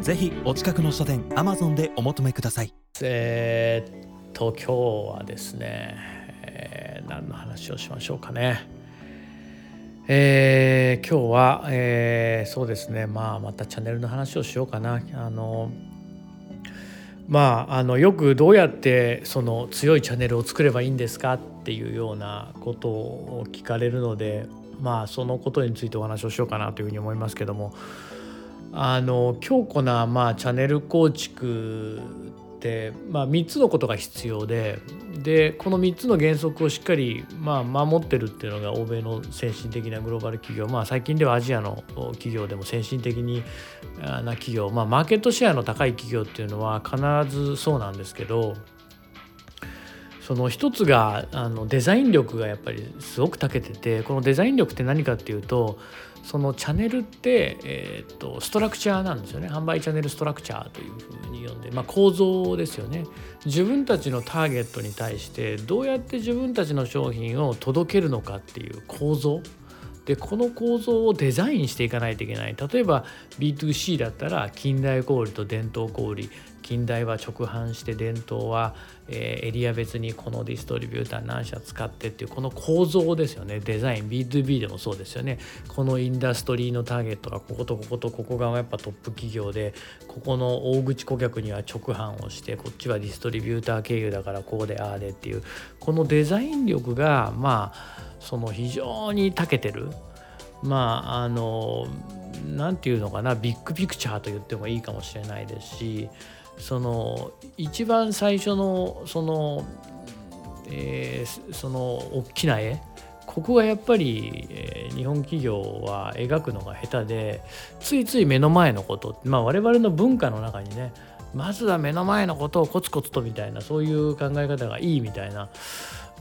ぜひお近くの書店アマゾンでお求めください。えー、っと今日はですね、えー、何の話をしましょうかね。えー、今日は、えー、そうですねまあまたチャンネルの話をしようかな。あのまああのよくどうやってその強いチャンネルを作ればいいんですかっていうようなことを聞かれるのでまあそのことについてお話をしようかなというふうに思いますけども。あの強固な、まあ、チャンネル構築って、まあ、3つのことが必要ででこの3つの原則をしっかり、まあ、守ってるっていうのが欧米の先進的なグローバル企業、まあ、最近ではアジアの企業でも先進的にな企業、まあ、マーケットシェアの高い企業っていうのは必ずそうなんですけどその一つがあのデザイン力がやっぱりすごく長けててこのデザイン力って何かっていうとそのチャンネルって、えーと、ストラクチャーなんですよね。販売チャンネルストラクチャーというふうに呼んで、まあ、構造ですよね。自分たちのターゲットに対してどうやって自分たちの商品を届けるのかっていう構造。でこの構造をデザインしていかないといけない。例えば B2C だったら近代小売と伝統小売。近代は直販して伝統は、えエリア別にこのディストリビューター何社使ってっていうこの構造ですよね。デザイン B2B でもそうですよね。このインダストリーのターゲットがこことこことここがやっぱトップ企業でここの大口顧客には直販をしてこっちはディストリビューター経由だからこうでああでっていう。このデザイン力がまあその非常に長けてる。まああの何て言うのかな。ビッグピクチャーと言ってもいいかもしれないですしその一番最初のその、えー、その大きな絵。ここがやっぱり、えー、日本企業は描くのが下手でついつい目の前のことまあ我々の文化の中にねまずは目の前のことをコツコツとみたいなそういう考え方がいいみたいな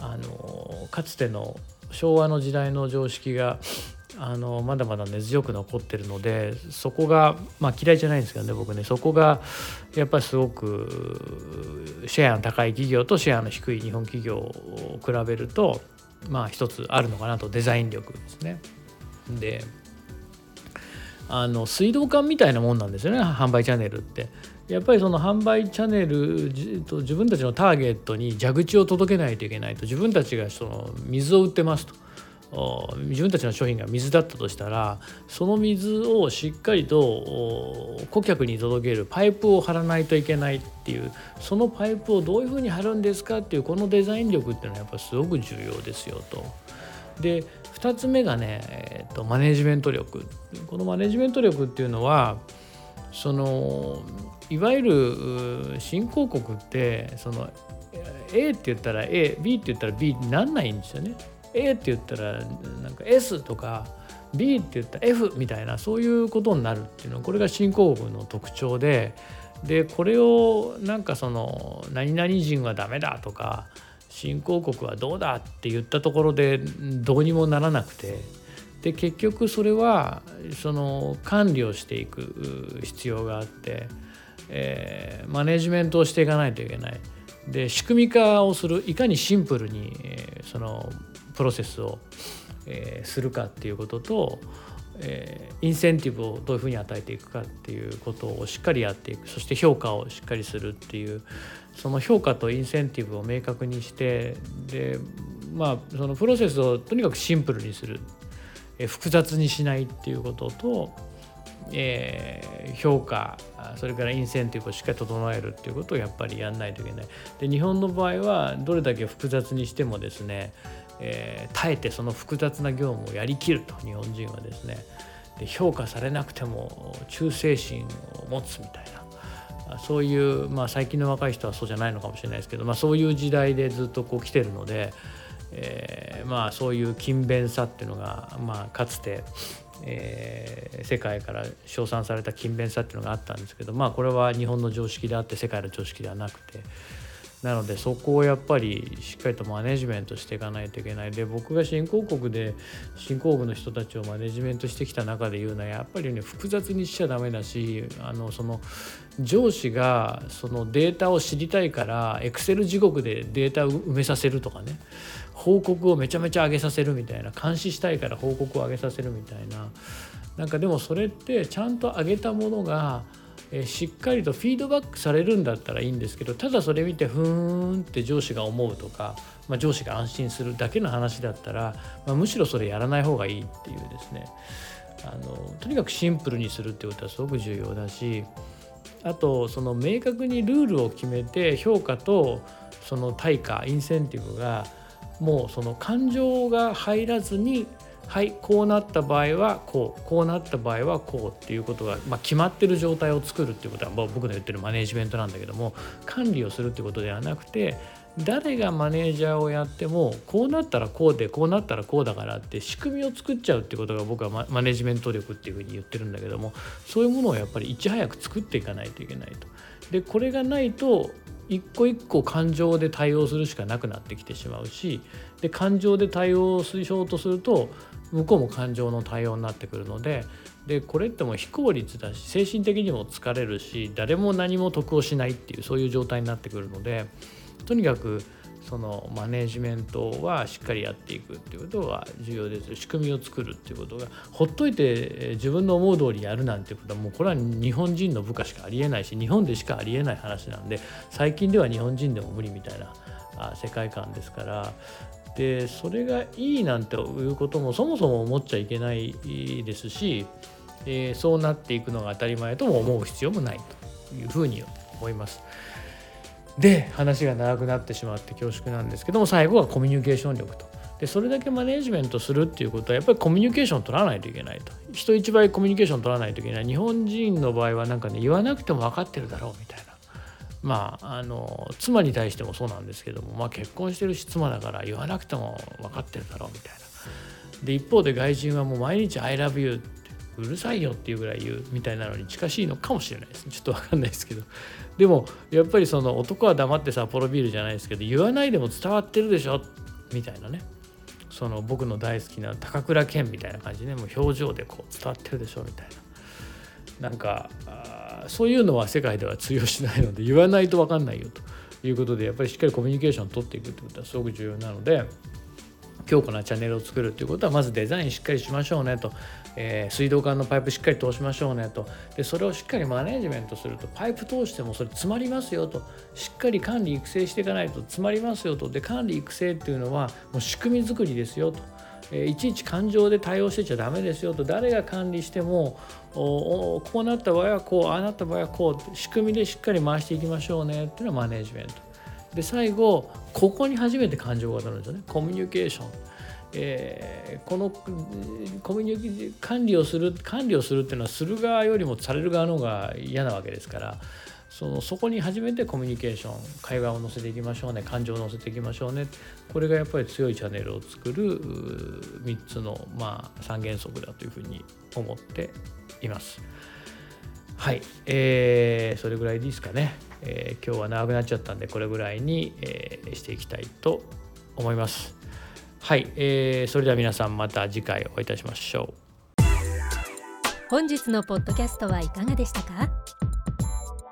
あのかつての昭和の時代の常識があのまだまだ根強く残ってるのでそこがまあ嫌いじゃないんですけどね僕ねそこがやっぱりすごくシェアの高い企業とシェアの低い日本企業を比べるとまあ一つあるのかなとデザイン力ですね。であの水道管みたいなもんなんですよね販売チャンネルって。やっぱりその販売チャンネルと自分たちのターゲットに蛇口を届けないといけないと自分たちがその水を売ってますと。自分たちの商品が水だったとしたらその水をしっかりと顧客に届けるパイプを張らないといけないっていうそのパイプをどういうふうに張るんですかっていうこのデザイン力っていうのはやっぱすごく重要ですよと。で2つ目がね、えーと、マネジメント力このマネジメント力っていうのはそのいわゆる新興国ってその A って言ったら AB って言ったら B になんないんですよね。A って言ったらなんか S とか B って言ったら F みたいなそういうことになるっていうのはこれが新興国の特徴ででこれをなんかその何々人はダメだとか新興国はどうだって言ったところでどうにもならなくてで結局それはその管理をしていく必要があって、えー、マネジメントをしていかないといけない。で仕組み化をするいかにシンプルに、えー、そのプロセスを、えー、するかっていうことと、えー、インセンティブをどういうふうに与えていくかっていうことをしっかりやっていくそして評価をしっかりするっていうその評価とインセンティブを明確にしてでまあそのプロセスをとにかくシンプルにする、えー、複雑にしないっていうことと、えー、評価それからインセンティブをしっかり整えるっていうことをやっぱりやんないといけない。で日本の場合はどれだけ複雑にしてもですねえー、耐えてその複雑な業務をやりきると日本人はですね。で評価されなくても忠誠心を持つみたいな。そういう、まあ、最近の若い人はそうじゃないのかもしれないですけど、まあ、そういう時代でずっとこう来てるので、えー、まあそういう勤勉さっていうのが、まあ、かつて、えー、世界から称賛された勤勉さっていうのがあったんですけどまあこれは日本の常識であって世界の常識ではなくてなのでそこをやっぱりしっかりとマネジメントしていかないといけない。で僕が新興国で新興国の人たちをマネジメントしてきた中で言うのはやっぱりね複雑にしちゃダメだしあのその上司がそのデータを知りたいからエクセル地獄でデータを埋めさせるとかね報告をめちゃめちゃ上げさせるみたいな監視したいから報告を上げさせるみたいな。なんかでもそれってちゃんと上げたものがえしっかりとフィードバックされるんだったらいいんですけどただそれ見てふーんって上司が思うとか、まあ、上司が安心するだけの話だったら、まあ、むしろそれやらない方がいいっていうですね。あのとにかくシンプルにするってことはすごく重要だしあとその明確にルールを決めて評価とその対価インセンティブがもうその感情が入らずにはいこうなった場合はこうこうなった場合はこうっていうことが、まあ、決まってる状態を作るっていうことは、ま、僕の言ってるマネジメントなんだけども管理をするってことではなくて誰がマネージャーをやってもこうなったらこうでこうなったらこうだからって仕組みを作っちゃうってことが僕はマネジメント力っていうふうに言ってるんだけどもそういうものをやっぱりいち早く作っていかないといけないと。でこれがないと一個一個感情で対応するしかなくなってきてしまうしで感情で対応しようとすると向こうも感情の対応になってくるのででこれっても非効率だし精神的にも疲れるし誰も何も得をしないっていうそういう状態になってくるのでとにかくそのマネジメントはしっかりやっていくっていうことが重要です。仕組みを作るっていうことがほっといて自分の思う通りやるなんていうことはもうこれは日本人の部下しかありえないし日本でしかありえない話なんで最近では日本人でも無理みたいな世界観ですからでそれがいいなんていうこともそもそも思っちゃいけないですし、えー、そうなっていくのが当たり前とも思う必要もないというふうに思います。で話が長くなってしまって恐縮なんですけども最後はコミュニケーション力と。でそれだけマネジメントするっていうことはやっぱりコミュニケーション取らないといけないと人一倍コミュニケーション取らないといけない日本人の場合はなんかね言わなくても分かってるだろうみたいなまああの妻に対してもそうなんですけども、まあ、結婚してるし妻だから言わなくても分かってるだろうみたいな。で一方で外人はもう毎日「I love you」ってうるさいよっていうぐらい言うみたいなのに近しいのかもしれないです。ちょっと分かんないですけど。でもやっぱりその男は黙ってさポロビールじゃないですけど言わないでも伝わってるでしょ？みたいなね。その僕の大好きな高倉健みたいな感じで、ね、もう表情でこう伝わってるでしょ？みたいな。なんかそういうのは世界では通用しないので言わないと分かんないよということでやっぱりしっかりコミュニケーションを取っていくってことはすごく重要なので強固なチャンネルを作るということはまずデザインしっかりしましょうねと、えー、水道管のパイプしっかり通しましょうねと。でそれをしっかりマネージメントするとパイプ通してもそれ詰まりますよと。しっかり管理育成していかないと詰まりますよと。で管理育成っていうのはもう仕組み作りですよと。えいちいち感情で対応してちゃダメですよと誰が管理してもこうなった場合はこうああなった場合はこう仕組みでしっかり回していきましょうねっていうのはマネジメント。で最後ここに初めて感情が当たるんですよね。コミュニケーション。えー、このコミュニケー管理をする管理をするっていうのはする側よりもされる側の方が嫌なわけですからそのそこに初めてコミュニケーション会話を乗せていきましょうね感情を乗せていきましょうねこれがやっぱり強いチャンネルを作る3つの、まあ、3原則だというふうに思っています。はい、えー、それぐらいでいいですかね、えー、今日は長くなっちゃったんでこれぐらいに、えー、していきたいと思います。はい、えー、それでは皆さんまた次回お会いいたしましょう。本日のポッドキャストはいかがでしたか？